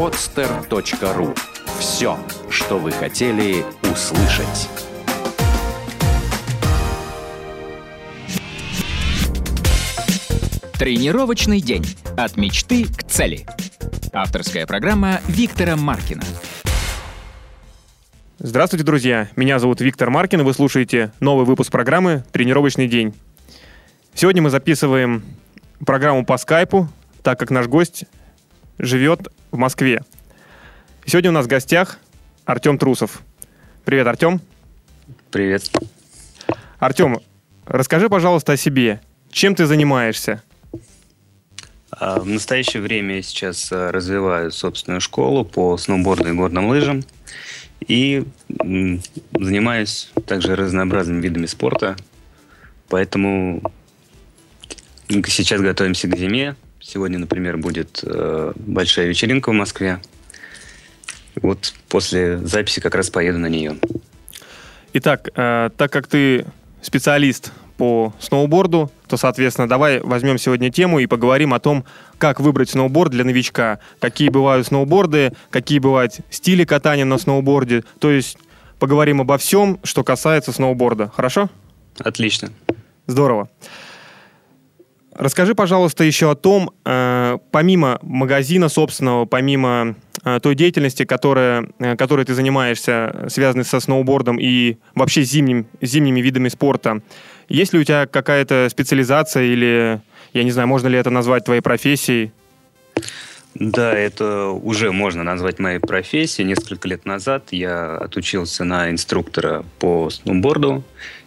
podster.ru Все, что вы хотели услышать. Тренировочный день. От мечты к цели. Авторская программа Виктора Маркина. Здравствуйте, друзья! Меня зовут Виктор Маркин, и вы слушаете новый выпуск программы «Тренировочный день». Сегодня мы записываем программу по скайпу, так как наш гость живет в Москве. Сегодня у нас в гостях Артем Трусов. Привет, Артем. Привет. Артем, расскажи, пожалуйста, о себе. Чем ты занимаешься? А, в настоящее время я сейчас а, развиваю собственную школу по сноуборду и горным лыжам. И занимаюсь также разнообразными видами спорта. Поэтому сейчас готовимся к зиме. Сегодня, например, будет э, большая вечеринка в Москве. Вот после записи как раз поеду на нее. Итак, э, так как ты специалист по сноуборду, то, соответственно, давай возьмем сегодня тему и поговорим о том, как выбрать сноуборд для новичка, какие бывают сноуборды, какие бывают стили катания на сноуборде. То есть поговорим обо всем, что касается сноуборда. Хорошо? Отлично. Здорово. Расскажи, пожалуйста, еще о том, э, помимо магазина собственного, помимо э, той деятельности, которая, э, которой ты занимаешься, связанной со сноубордом и вообще зимним, зимними видами спорта, есть ли у тебя какая-то специализация или, я не знаю, можно ли это назвать твоей профессией? Да, это уже можно назвать моей профессией. Несколько лет назад я отучился на инструктора по сноуборду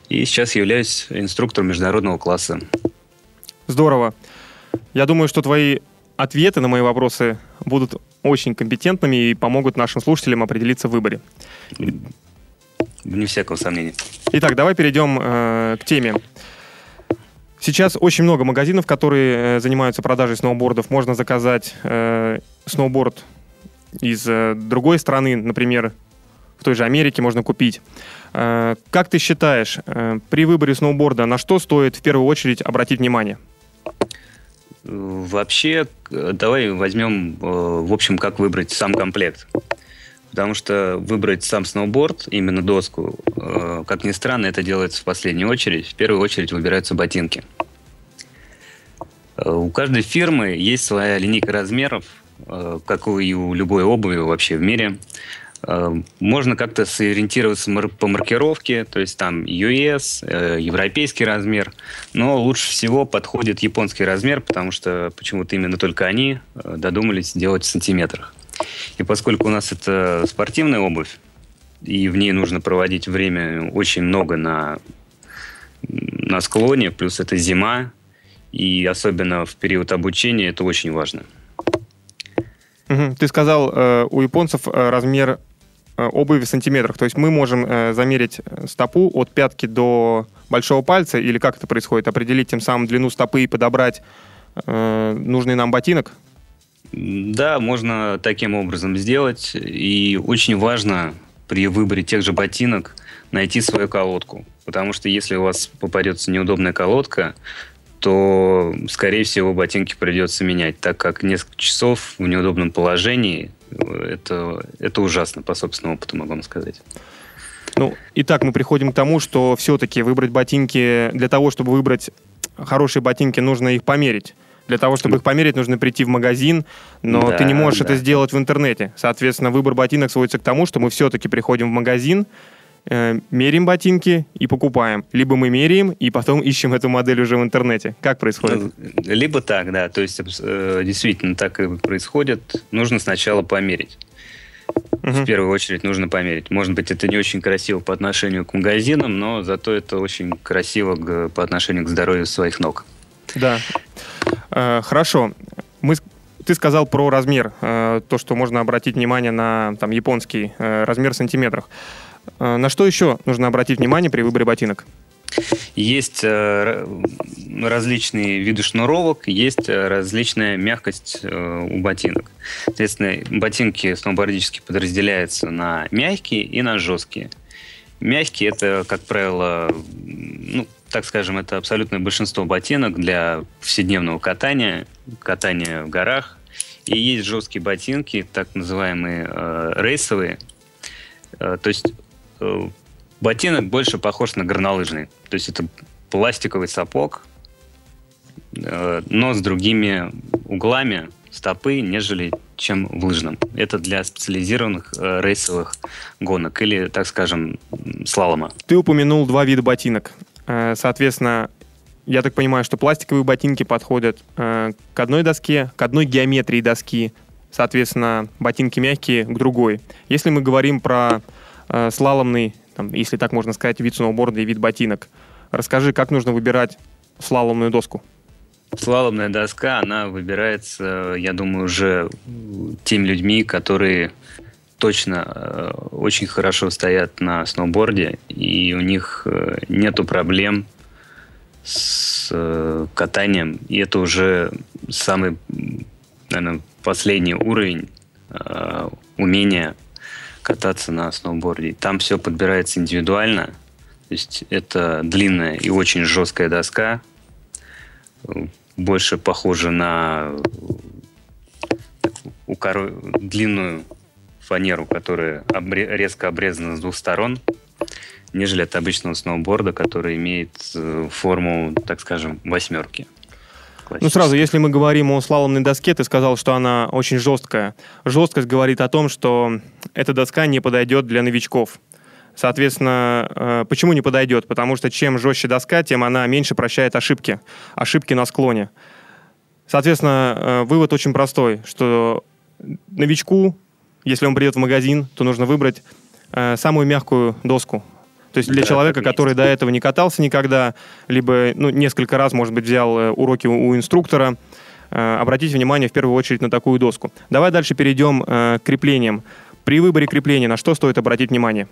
и сейчас являюсь инструктором международного класса. Здорово. Я думаю, что твои ответы на мои вопросы будут очень компетентными и помогут нашим слушателям определиться в выборе. Не всякого сомнения. Итак, давай перейдем э, к теме. Сейчас очень много магазинов, которые э, занимаются продажей сноубордов. Можно заказать э, сноуборд из э, другой страны, например, в той же Америке можно купить. Э, как ты считаешь, э, при выборе сноуборда на что стоит в первую очередь обратить внимание? Вообще, давай возьмем, э, в общем, как выбрать сам комплект. Потому что выбрать сам сноуборд, именно доску, э, как ни странно, это делается в последнюю очередь. В первую очередь выбираются ботинки. Э, у каждой фирмы есть своя линейка размеров, как и у любой обуви вообще в мире. Можно как-то сориентироваться по маркировке, то есть там US, европейский размер, но лучше всего подходит японский размер, потому что почему-то именно только они додумались делать в сантиметрах. И поскольку у нас это спортивная обувь, и в ней нужно проводить время очень много на, на склоне, плюс это зима, и особенно в период обучения это очень важно. Ты сказал, э, у японцев э, размер э, обуви в сантиметрах. То есть мы можем замерить стопу от пятки до большого пальца, или как это происходит? Определить тем самым длину стопы и подобрать нужный нам ботинок? Да, можно таким образом сделать. И очень важно при выборе тех же ботинок найти свою колодку. Потому что если у вас попадется неудобная колодка, то, скорее всего, ботинки придется менять, так как несколько часов в неудобном положении это, это ужасно, по собственному опыту могу вам сказать. Ну, итак, мы приходим к тому, что все-таки выбрать ботинки, для того, чтобы выбрать хорошие ботинки, нужно их померить. Для того, чтобы их померить, нужно прийти в магазин, но да, ты не можешь да. это сделать в интернете. Соответственно, выбор ботинок сводится к тому, что мы все-таки приходим в магазин, э, меряем ботинки и покупаем. Либо мы меряем и потом ищем эту модель уже в интернете. Как происходит? Ну, либо так, да. То есть э, действительно так и происходит. Нужно сначала померить. Угу. В первую очередь нужно померить. Может быть, это не очень красиво по отношению к магазинам, но зато это очень красиво к, по отношению к здоровью своих ног. Да. Э, хорошо. Мы, ты сказал про размер, э, то, что можно обратить внимание на там, японский э, размер в сантиметрах. На что еще нужно обратить внимание при выборе ботинок? Есть различные виды шнуровок, есть различная мягкость у ботинок. Соответственно, ботинки сноубордические подразделяются на мягкие и на жесткие. Мягкие это, как правило, ну, так скажем, это абсолютное большинство ботинок для повседневного катания, катания в горах. И есть жесткие ботинки, так называемые э, рейсовые. Э, то есть э, ботинок больше похож на горнолыжный. То есть это пластиковый сапог, э, но с другими углами стопы, нежели чем в лыжном. Это для специализированных э, рейсовых гонок или, так скажем, слалома. Ты упомянул два вида ботинок. Э, соответственно, я так понимаю, что пластиковые ботинки подходят э, к одной доске, к одной геометрии доски, соответственно, ботинки мягкие к другой. Если мы говорим про э, слаломный, там, если так можно сказать, вид сноуборда и вид ботинок, расскажи, как нужно выбирать слаломную доску? Слаломная доска, она выбирается, я думаю, уже теми людьми, которые точно э, очень хорошо стоят на сноуборде, и у них э, нету проблем с э, катанием. И это уже самый, наверное, последний уровень умения кататься на сноуборде. Там все подбирается индивидуально. То есть это длинная и очень жесткая доска, больше похожа на длинную фанеру, которая обре... резко обрезана с двух сторон нежели от обычного сноуборда, который имеет э, форму, так скажем, восьмерки. Ну, сразу, если мы говорим о слаломной доске, ты сказал, что она очень жесткая. Жесткость говорит о том, что эта доска не подойдет для новичков. Соответственно, э, почему не подойдет? Потому что чем жестче доска, тем она меньше прощает ошибки. Ошибки на склоне. Соответственно, э, вывод очень простой, что новичку, если он придет в магазин, то нужно выбрать самую мягкую доску, то есть для да, человека, который до этого не катался никогда, либо ну, несколько раз, может быть, взял э, уроки у инструктора, э, обратите внимание в первую очередь на такую доску. Давай дальше перейдем э, к креплениям. При выборе крепления на что стоит обратить внимание?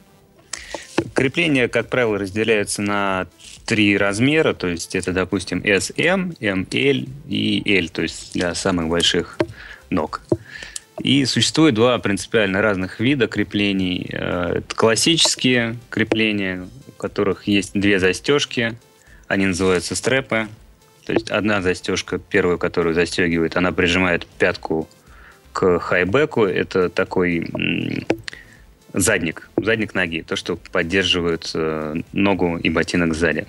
Крепления, как правило, разделяются на три размера, то есть это, допустим, SM, ML и L, то есть для самых больших ног. И существует два принципиально разных вида креплений. Э, это классические крепления, у которых есть две застежки. Они называются стрепы. То есть одна застежка, первую, которую застегивает, она прижимает пятку к хайбеку. Это такой задник, задник ноги, то, что поддерживает э, ногу и ботинок сзади.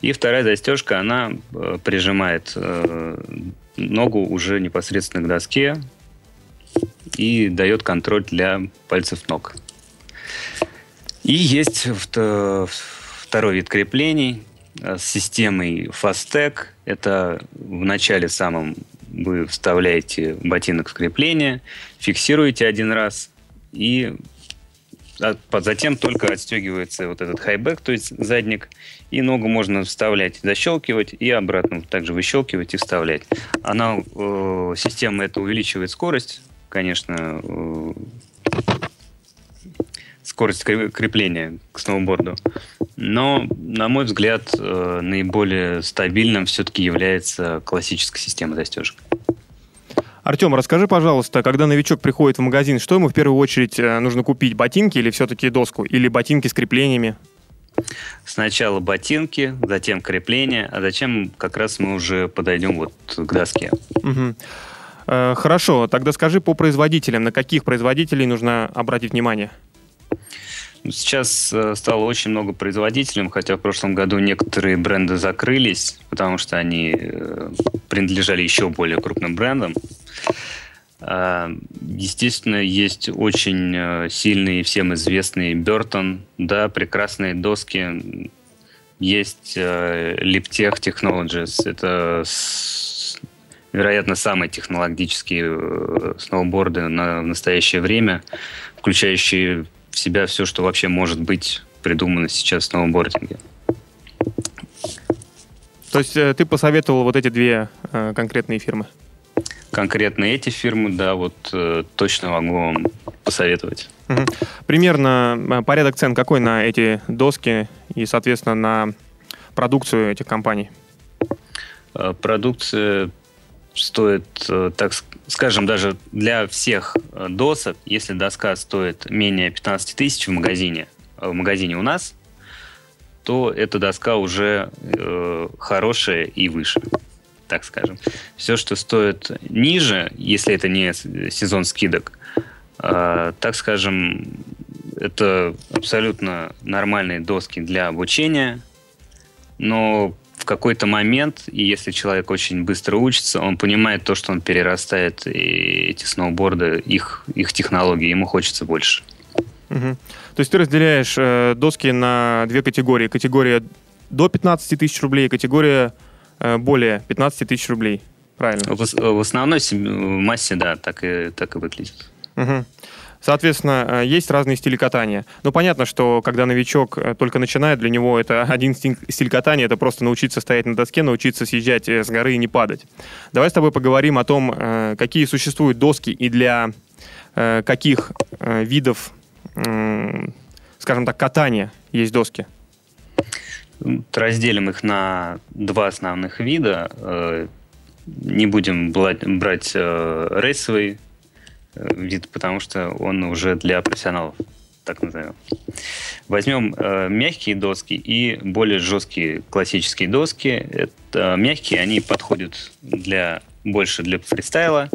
И вторая застежка, она э, прижимает ногу уже непосредственно к доске, и дает контроль для пальцев ног. И есть второй вид креплений э, с системой Fastec. Это в начале самом вы вставляете ботинок в крепление, фиксируете один раз и затем только отстегивается вот этот хайбэк, то есть задник, и ногу можно вставлять, защелкивать и обратно также выщелкивать и вставлять. Она, э, система это увеличивает скорость конечно, э, скорость крепления к сноуборду. Но, на мой взгляд, э, наиболее стабильным все-таки является классическая система застежек. Артем, расскажи, пожалуйста, когда новичок приходит в магазин, что ему в первую очередь э, нужно купить? Ботинки или все-таки доску? Или ботинки с креплениями? Сначала ботинки, затем крепление, а затем как раз мы уже подойдем вот к доске. Угу. Э, хорошо, тогда скажи по производителям, на каких производителей нужно обратить внимание? Сейчас э, стало очень много производителей, хотя в прошлом году некоторые бренды закрылись, потому что они э, принадлежали еще более крупным брендам. Естественно, есть очень сильные всем известные Burton, да, прекрасные доски. Есть Liptech Technologies, это вероятно, самые технологические э, сноуборды на, в настоящее время, включающие в себя все, что вообще может быть придумано сейчас в сноубординге. То есть э, ты посоветовал вот эти две э, конкретные фирмы? Конкретно эти фирмы, да, вот э, точно могу вам посоветовать. Угу. Примерно э, порядок цен какой на эти доски и, соответственно, на продукцию этих компаний? Продукция стоит, э, так скажем, даже для всех э, досок, если доска стоит менее 15 тысяч в магазине, э, в магазине у нас, то эта доска уже э, хорошая и выше. так скажем. Все, что стоит ниже, если это не сезон скидок, э, так скажем, это абсолютно нормальные доски для обучения, но в какой-то момент, и если человек очень быстро учится, он понимает то, что он перерастает эти сноуборды, их, их технологии, ему хочется больше. Угу. То есть ты разделяешь э, доски на две категории. Категория до 15 тысяч рублей, категория э, более 15 тысяч рублей. Правильно? В, в основной массе, да, так и, так и выглядит. Угу. Соответственно, э, есть разные стили катания. Но понятно, что когда новичок э, только начинает, для него это один стиль катания, это просто научиться стоять на доске, научиться съезжать э, с горы и не падать. Давай с тобой поговорим о том, какие существуют доски и для каких видов, скажем так, катания есть доски. Разделим их на два основных вида. Не будем брать рейсовый вид, потому что он уже для профессионалов, так назовем. Возьмем э, мягкие доски и более жесткие классические доски. Это мягкие, они подходят для больше для фристайла.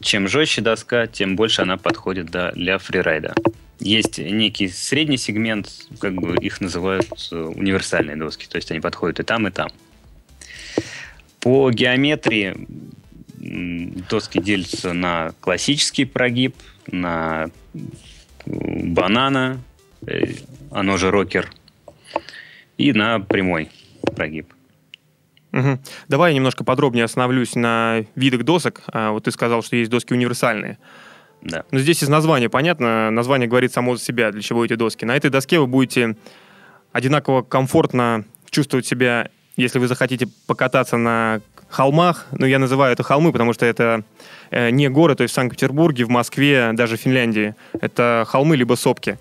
Чем жестче доска, тем больше она подходит да, для фрирайда. Есть некий средний сегмент, как бы их называют э, универсальные доски, то есть они подходят и там, и там. По геометрии доски делятся на классический прогиб, на банана, э, оно же рокер, и на прямой прогиб. Угу. Давай я немножко подробнее остановлюсь на видах досок. А, вот ты сказал, что есть доски универсальные. Да. Но здесь из названия понятно. Название говорит само за себя, для чего эти доски. На этой доске вы будете одинаково комфортно чувствовать себя, если вы захотите покататься на холмах, ну, я называю это холмы, потому что это э, не горы, то есть в Санкт-Петербурге, в Москве, даже в Финляндии. Это холмы либо сопки.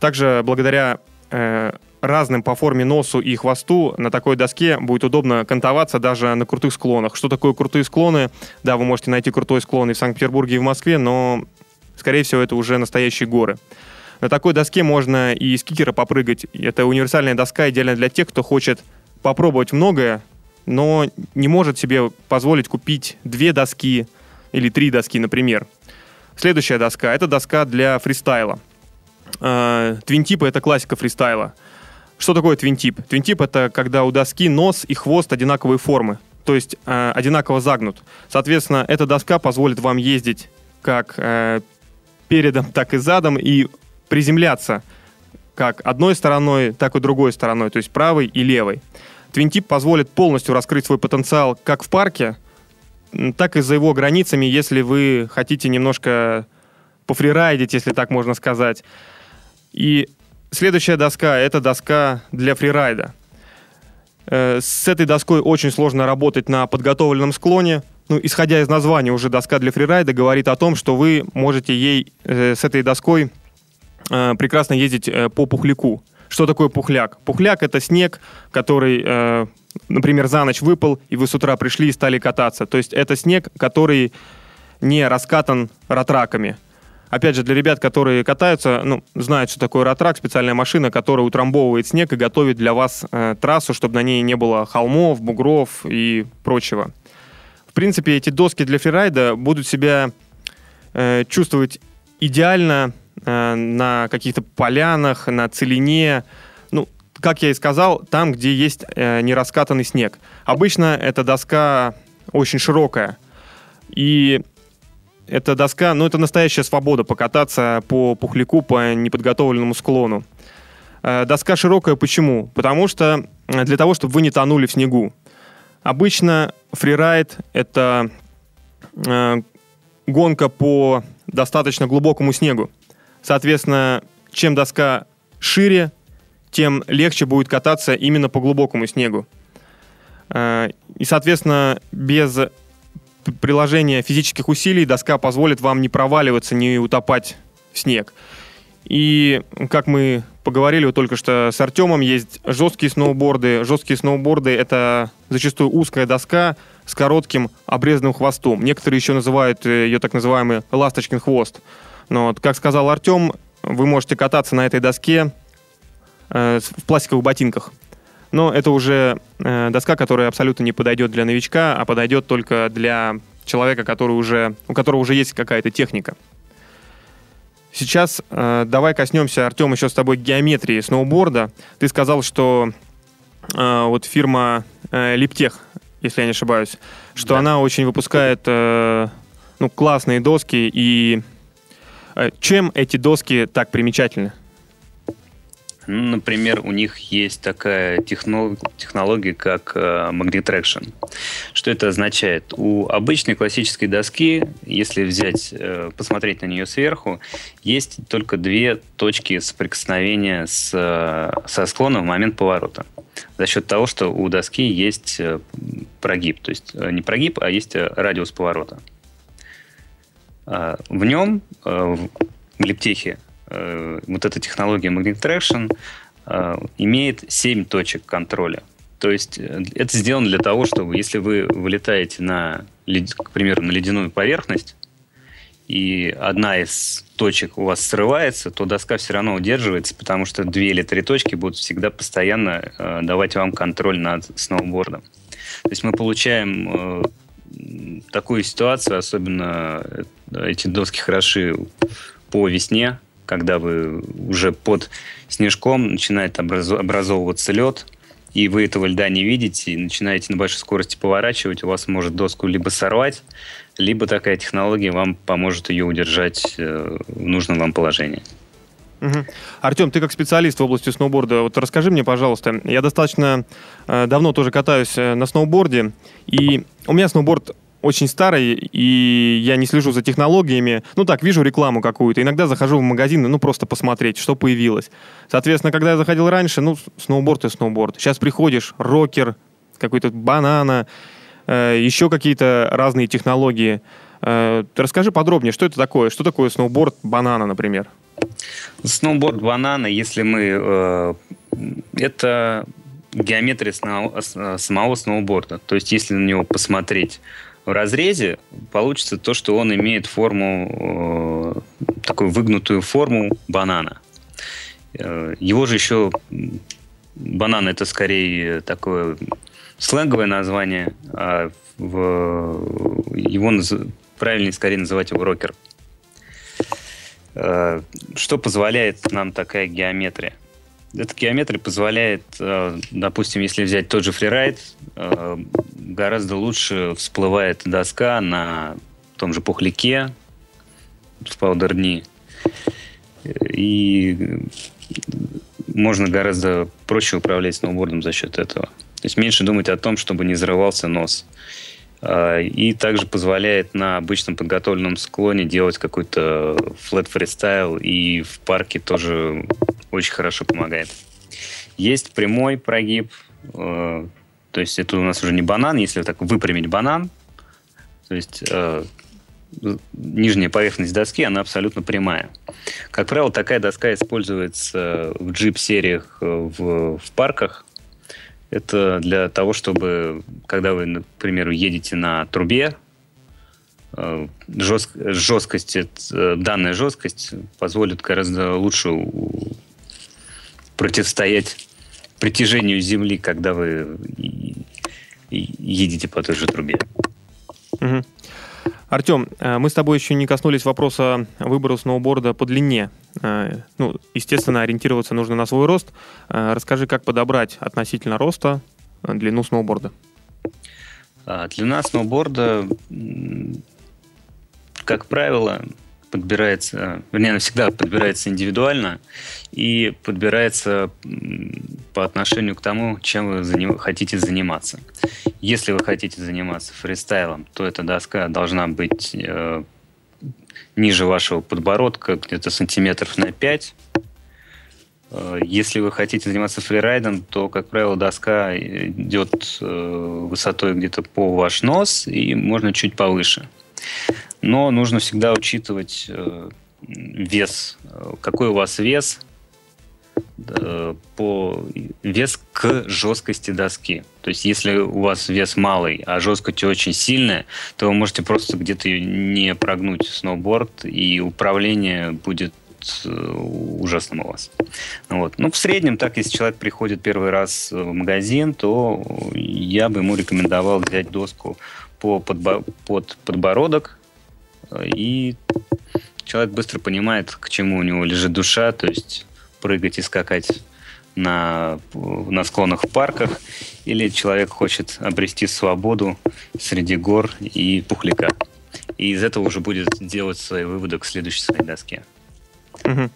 Также благодаря э, разным по форме носу и хвосту на такой доске будет удобно кантоваться даже на крутых склонах. Что такое крутые склоны? Да, вы можете найти крутой склон и в Санкт-Петербурге, и в Москве, но, скорее всего, это уже настоящие горы. На такой доске можно и с кикера попрыгать. Это универсальная доска, идеально для тех, кто хочет попробовать многое, но не может себе позволить купить две доски или три доски, например. Следующая доска — это доска для фристайла. А, твинтипы — это классика фристайла. Что такое твинтип? Твинтип — это когда у доски нос и хвост одинаковой формы, то есть э, одинаково загнут. Соответственно, эта доска позволит вам ездить как э, передом, так и задом и приземляться как одной стороной, так и другой стороной, то есть правой и левой. Твинтип позволит полностью раскрыть свой потенциал как в парке, так и за его границами, если вы хотите немножко пофрирайдить, если так можно сказать. И следующая доска — это доска для фрирайда. Э, с этой доской очень сложно работать на подготовленном склоне. Ну, исходя из названия, уже доска для фрирайда говорит о том, что вы можете ей э, с этой доской э, прекрасно ездить по пухляку. Что такое пухляк? Пухляк — это снег, который, э, например, за ночь выпал, и вы с утра пришли и стали кататься. То есть это снег, который не раскатан ратраками. Опять же, для ребят, которые катаются, ну, знают, что такое ратрак, специальная машина, которая утрамбовывает снег и готовит для вас э, трассу, чтобы на ней не было холмов, бугров и прочего. В принципе, эти доски для фрирайда будут себя э, чувствовать идеально Э, на каких-то полянах, на целине. Ну, как я и сказал, там, где есть э, нераскатанный снег. Обычно эта доска очень широкая. И эта доска, ну, это настоящая свобода покататься по пухляку, по неподготовленному склону. Э, доска широкая почему? Потому что э, для того, чтобы вы не тонули в снегу. Обычно фрирайд — это э, гонка по достаточно глубокому снегу. Соответственно, чем доска шире, тем легче будет кататься именно по глубокому снегу. Э, и, соответственно, без приложения физических усилий доска позволит вам не проваливаться, не утопать в снег. И, как мы поговорили вот только что с Артемом, есть жесткие сноуборды. Жесткие сноуборды — это зачастую узкая доска с коротким обрезанным хвостом. Некоторые еще называют э, ее так называемый ласточкин хвост. Но вот, как сказал Артем, вы можете кататься на этой доске э, в пластиковых ботинках. Но это уже э, доска, которая абсолютно не подойдет для новичка, а подойдет только для человека, который уже, у которого уже есть какая-то техника. Сейчас э, давай коснемся, Артем, еще с тобой геометрии сноуборда. Ты сказал, что э, вот фирма э, Липтех, если я не ошибаюсь, что да. она очень выпускает э, ну, классные доски. И чем эти доски так примечательны? Ну, например, у них есть такая технолог, технология, как э, Magnet. Что это означает? У обычной классической доски, если взять, э, посмотреть на нее сверху, есть только две точки соприкосновения с, э, со склоном в момент поворота. За счет того, что у доски есть э, прогиб. То есть э, не прогиб, а есть э, радиус поворота. Э, в нем, э, в лептехе, Э, вот эта технология Magnet Traction имеет 7 точек контроля. То есть это сделано для того, чтобы если вы вылетаете на, к примеру, на ледяную поверхность, и одна из точек у вас срывается, то доска все равно удерживается, потому что две или три точки будут всегда постоянно э, давать вам контроль над сноубордом. То есть мы получаем э, такую ситуацию, особенно эти доски хороши по весне, когда вы уже под снежком начинает образовываться лед, и вы этого льда не видите, и начинаете на большой скорости поворачивать, у вас может доску либо сорвать, либо такая технология вам поможет ее удержать э, в нужном вам положении. Угу. Артем, ты как специалист в области сноуборда, вот расскажи мне, пожалуйста, я достаточно э, давно тоже катаюсь э, на сноуборде, и у меня сноуборд очень старый, и я не слежу за технологиями. Ну так, вижу рекламу какую-то. Иногда захожу в магазин, ну просто посмотреть, что появилось. Соответственно, когда я заходил раньше, ну, сноуборд и сноуборд. Сейчас приходишь, рокер, какой-то банана, э, еще какие-то разные технологии. Э, расскажи подробнее, что это такое? Что такое сноуборд банана, например? Сноуборд банана, если мы... Э, это геометрия самого сноуборда. То есть, если на него посмотреть в разрезе получится то, что он имеет форму, э, такую выгнутую форму банана. Э, его же еще банан это скорее такое сленговое название, а в, его правильнее скорее называть его рокер. Э, что позволяет нам такая геометрия? Эта геометрия позволяет, э, допустим, если взять тот же фрирайд, э, гораздо лучше всплывает доска на том же пухляке в паудер-дни. И можно гораздо проще управлять сноубордом за счет этого. То есть меньше думать о том, чтобы не взрывался нос. А, и также позволяет на обычном подготовленном склоне делать какой-то флет фристайл и в парке тоже очень хорошо помогает. Есть прямой прогиб, э, то есть это у нас уже не банан, если так выпрямить банан, то есть э, нижняя поверхность доски, она абсолютно прямая. Как правило, такая доска используется в джип-сериях э, в, в парках. Это для того, чтобы, когда вы, например, едете на трубе, жест, жесткость, данная жесткость позволит гораздо лучше противостоять притяжению Земли, когда вы едете по той же трубе. Угу. Артем, э, мы с тобой еще не коснулись вопроса выбора сноуборда по длине. Э, ну, естественно, ориентироваться нужно на свой рост. Э, расскажи, как подобрать относительно роста длину сноуборда. А, длина сноуборда, как правило, подбирается, вернее, она всегда подбирается индивидуально и подбирается по отношению к тому, чем вы заним, хотите заниматься. Если вы хотите заниматься фристайлом, то эта доска должна быть э, ниже вашего подбородка, где-то сантиметров на 5. Э, если вы хотите заниматься фрирайдом, то, как правило, доска идет э, высотой где-то по ваш нос и можно чуть повыше. Но нужно всегда учитывать э, вес. Какой у вас вес по вес к жесткости доски. То есть, если у вас вес малый, а жесткость очень сильная, то вы можете просто где-то не прогнуть сноуборд, и управление будет э, ужасным у вас. Вот. Ну, в среднем, так, если человек приходит первый раз в магазин, то я бы ему рекомендовал взять доску по подбо- под подбородок, и человек быстро понимает, к чему у него лежит душа, то есть прыгать и скакать на, на склонах в парках, или человек хочет обрести свободу среди гор и пухляка. И из этого уже будет делать свои выводы к следующей своей доске. Угу.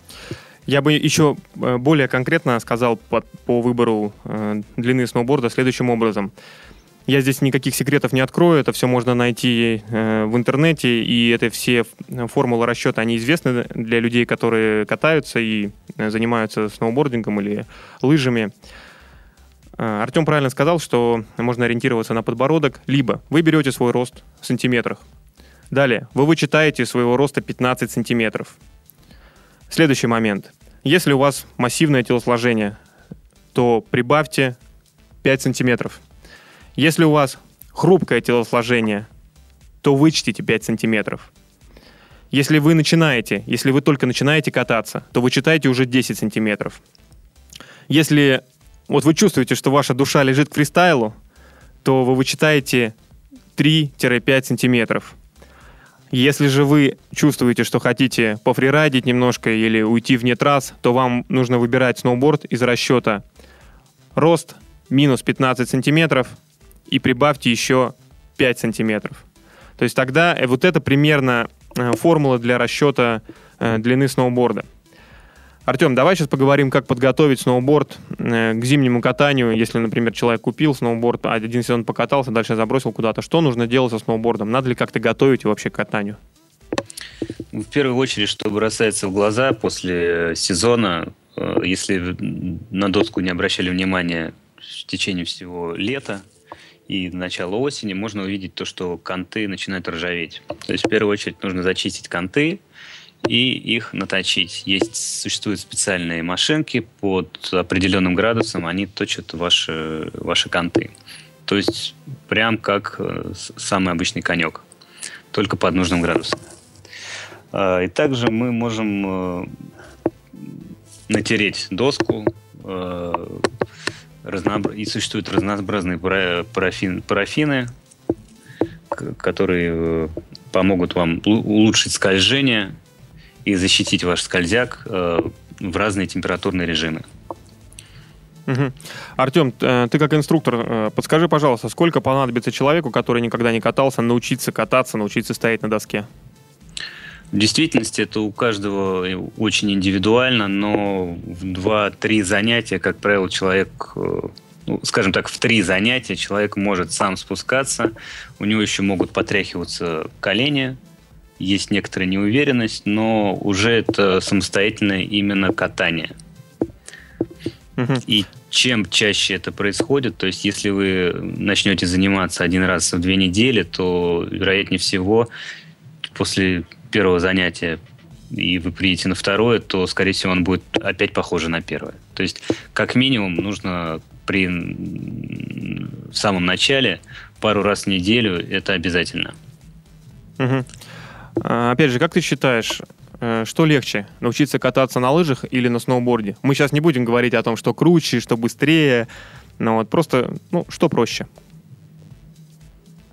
Я бы еще э, более конкретно сказал по, по выбору э, длины сноуборда следующим образом. Я здесь никаких секретов не открою, это все можно найти э, в интернете, и это все формулы расчета, они известны для людей, которые катаются и э, занимаются сноубордингом или лыжами. Э, Артем правильно сказал, что можно ориентироваться на подбородок, либо вы берете свой рост в сантиметрах. Далее, вы вычитаете своего роста 15 сантиметров. Следующий момент. Если у вас массивное телосложение, то прибавьте 5 сантиметров – если у вас хрупкое телосложение, то вычтите 5 сантиметров. Если вы начинаете, если вы только начинаете кататься, то вы читаете уже 10 сантиметров. Если вот вы чувствуете, что ваша душа лежит к фристайлу, то вы вычитаете 3-5 сантиметров. Если же вы чувствуете, что хотите пофрирайдить немножко или уйти вне трасс, то вам нужно выбирать сноуборд из расчета рост минус 15 сантиметров, и прибавьте еще 5 сантиметров. То есть тогда э, вот это примерно э, формула для расчета э, длины сноуборда. Артем, давай сейчас поговорим, как подготовить сноуборд к зимнему катанию. Если, например, человек купил сноуборд, а один сезон покатался, дальше забросил куда-то. Что нужно делать со сноубордом? Надо ли как-то готовить вообще к катанию? В первую очередь, что бросается в глаза после сезона, если на доску не обращали внимания в течение всего лета, и начало осени можно увидеть то, что канты начинают ржаветь. То есть в первую очередь нужно зачистить канты и их наточить. Есть, существуют специальные машинки под определенным градусом, они точат ваши, ваши канты. То есть прям как э, самый обычный конек, только под нужным градусом. А, и также мы можем э, натереть доску, э, разнообр... и существуют разнообразные парафин... парафины, которые э, помогут вам улучшить скольжение и защитить ваш скользяк э, в разные температурные режимы. Угу. Артем, э, ты как инструктор, подскажи, пожалуйста, сколько понадобится человеку, который никогда не катался, научиться кататься, научиться стоять на доске? В действительности это у каждого очень индивидуально, но в 2-3 занятия, как правило, человек, э, ну, скажем так, в 3 занятия человек может сам спускаться, у него еще могут потряхиваться колени, есть некоторая неуверенность, но уже это самостоятельное именно катание. И чем чаще это происходит, то есть если вы начнете заниматься один раз в две недели, то, вероятнее всего, после первого занятия и вы приедете на второе, то, скорее всего, он будет опять похоже на первое. То есть, как минимум, нужно при в самом начале пару раз в неделю это обязательно. Угу. Опять же, как ты считаешь, э, что легче, научиться кататься на лыжах или на сноуборде? Мы сейчас не будем говорить о том, что круче, что быстрее, но вот просто, ну, что проще?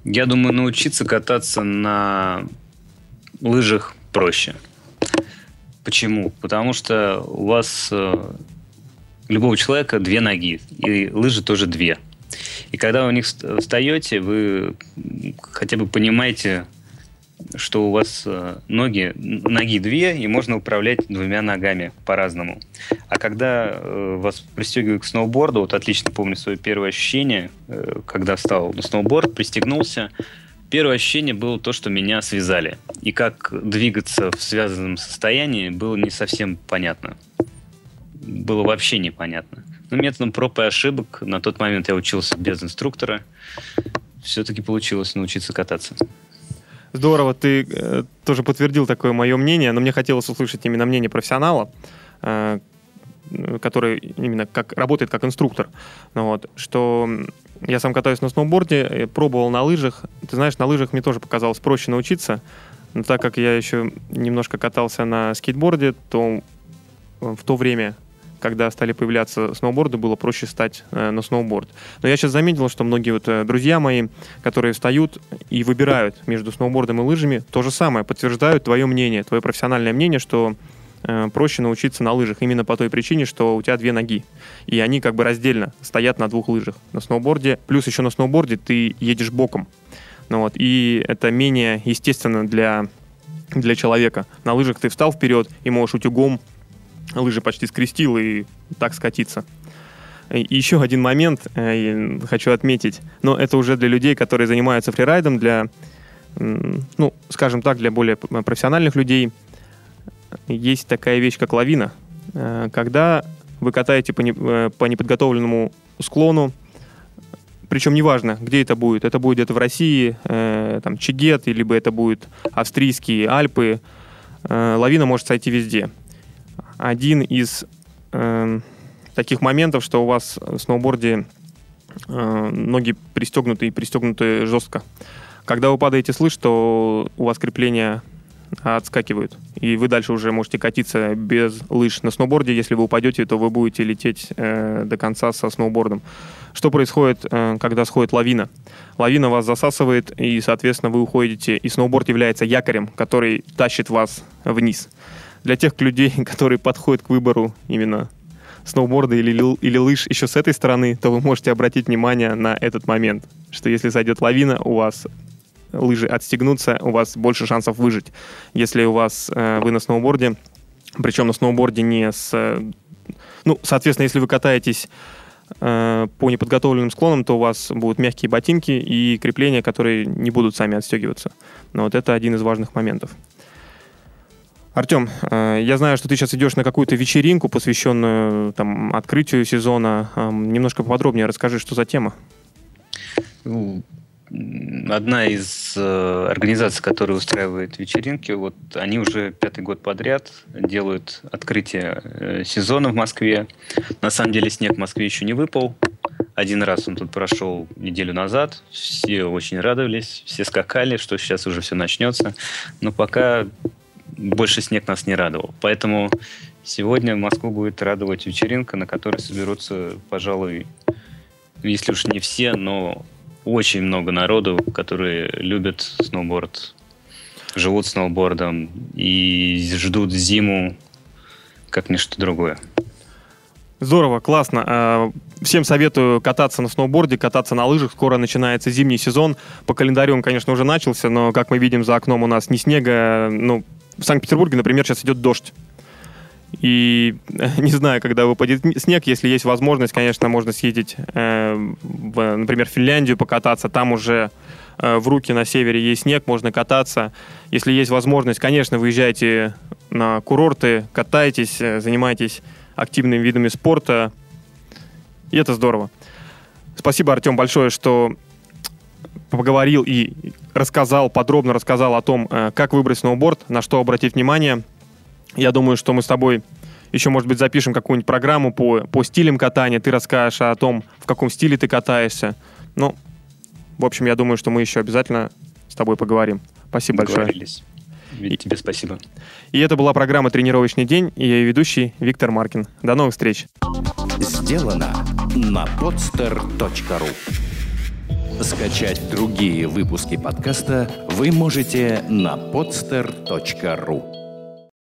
Я думаю, научиться кататься на лыжах проще. Почему? Потому что у вас э, любого человека две ноги, и лыжи тоже две. И когда вы у них встаете, вы хотя бы понимаете, что у вас э, ноги, ноги две, и можно управлять двумя ногами по-разному. А когда э, вас пристегивают к сноуборду, вот отлично помню свое первое ощущение, э, когда встал на сноуборд, пристегнулся, Первое ощущение было то, что меня связали. И как двигаться в связанном состоянии было не совсем понятно. Было вообще непонятно. Но методом проб и ошибок, на тот момент я учился без инструктора, все-таки получилось научиться кататься. Здорово, ты э, тоже подтвердил такое мое мнение, но мне хотелось услышать именно мнение профессионала, э, который именно как работает как инструктор, ну, вот, что я сам катаюсь на сноуборде, пробовал на лыжах. Ты знаешь, на лыжах мне тоже показалось проще научиться. Но так как я еще немножко катался на скейтборде, то в то время когда стали появляться сноуборды, было проще стать э, на сноуборд. Но я сейчас заметил, что многие вот э, друзья мои, которые встают и выбирают между сноубордом и лыжами, то же самое, подтверждают твое мнение, твое профессиональное мнение, что э, проще научиться на лыжах именно по той причине, что у тебя две ноги. И они как бы раздельно стоят на двух лыжах. На сноуборде, плюс еще на сноуборде ты едешь боком. Ну вот, и это менее естественно для, для человека. На лыжах ты встал вперед и можешь утюгом лыжи почти скрестил и так скатиться. И еще один момент э, хочу отметить, но это уже для людей, которые занимаются фрирайдом, для, ну, скажем так, для более профессиональных людей. Есть такая вещь, как лавина. Э, когда вы катаете по, не, э, по неподготовленному склону, причем неважно, где это будет. Это будет где-то в России, э, там, Чигет, либо это будет австрийские Альпы. Э, лавина может сойти везде один из э, таких моментов, что у вас в сноуборде э, ноги пристегнуты и пристегнуты жестко. Когда вы падаете с лыж, то у вас крепления отскакивают, и вы дальше уже можете катиться без лыж. На сноуборде, если вы упадете, то вы будете лететь э, до конца со сноубордом. Что происходит, э, когда сходит лавина? Лавина вас засасывает, и, соответственно, вы уходите, и сноуборд является якорем, который тащит вас вниз для тех людей, которые подходят к выбору именно сноуборда или, или лыж еще с этой стороны, то вы можете обратить внимание на этот момент, что если зайдет лавина, у вас лыжи отстегнутся, у вас больше шансов выжить. Если у вас э, вы на сноуборде, причем на сноуборде не с... Ну, соответственно, если вы катаетесь э, по неподготовленным склонам, то у вас будут мягкие ботинки и крепления, которые не будут сами отстегиваться. Но вот это один из важных моментов. Артем, э, я знаю, что ты сейчас идешь на какую-то вечеринку, посвященную там, открытию сезона. Немножко поподробнее расскажи, что за тема. Ну, одна из э, организаций, которая устраивает вечеринки, вот они уже пятый год подряд делают открытие э, сезона в Москве. На самом деле снег в Москве еще не выпал. Один раз он тут прошел неделю назад. Все очень радовались, все скакали, что сейчас уже все начнется. Но пока больше снег нас не радовал. Поэтому сегодня Москву будет радовать вечеринка, на которой соберутся, пожалуй, если уж не все, но очень много народу, которые любят сноуборд, живут сноубордом и ждут зиму как ничто другое. Здорово, классно. А, всем советую кататься на сноуборде, кататься на лыжах. Скоро начинается зимний сезон. По календарю он, конечно, уже начался, но, как мы видим, за окном у нас ни снега, ну, в Санкт-Петербурге, например, сейчас идет дождь. И не знаю, когда выпадет снег, если есть возможность, конечно, можно съездить, э, в, например, в Финляндию покататься. Там уже э, в руки на севере есть снег, можно кататься. Если есть возможность, конечно, выезжайте на курорты, катайтесь, э, занимайтесь активными видами спорта. И это здорово. Спасибо, Артем, большое, что поговорил и рассказал, подробно рассказал о том, э, как выбрать сноуборд, на что обратить внимание. Я думаю, что мы с тобой еще, может быть, запишем какую-нибудь программу по, по стилям катания. Ты расскажешь о том, в каком стиле ты катаешься. Ну, в общем, я думаю, что мы еще обязательно с тобой поговорим. Спасибо большое. И тебе спасибо. И это была программа «Тренировочный день» и ее ведущий Виктор Маркин. До новых встреч. Сделано на podster.ru Скачать другие выпуски подкаста вы можете на podster.ru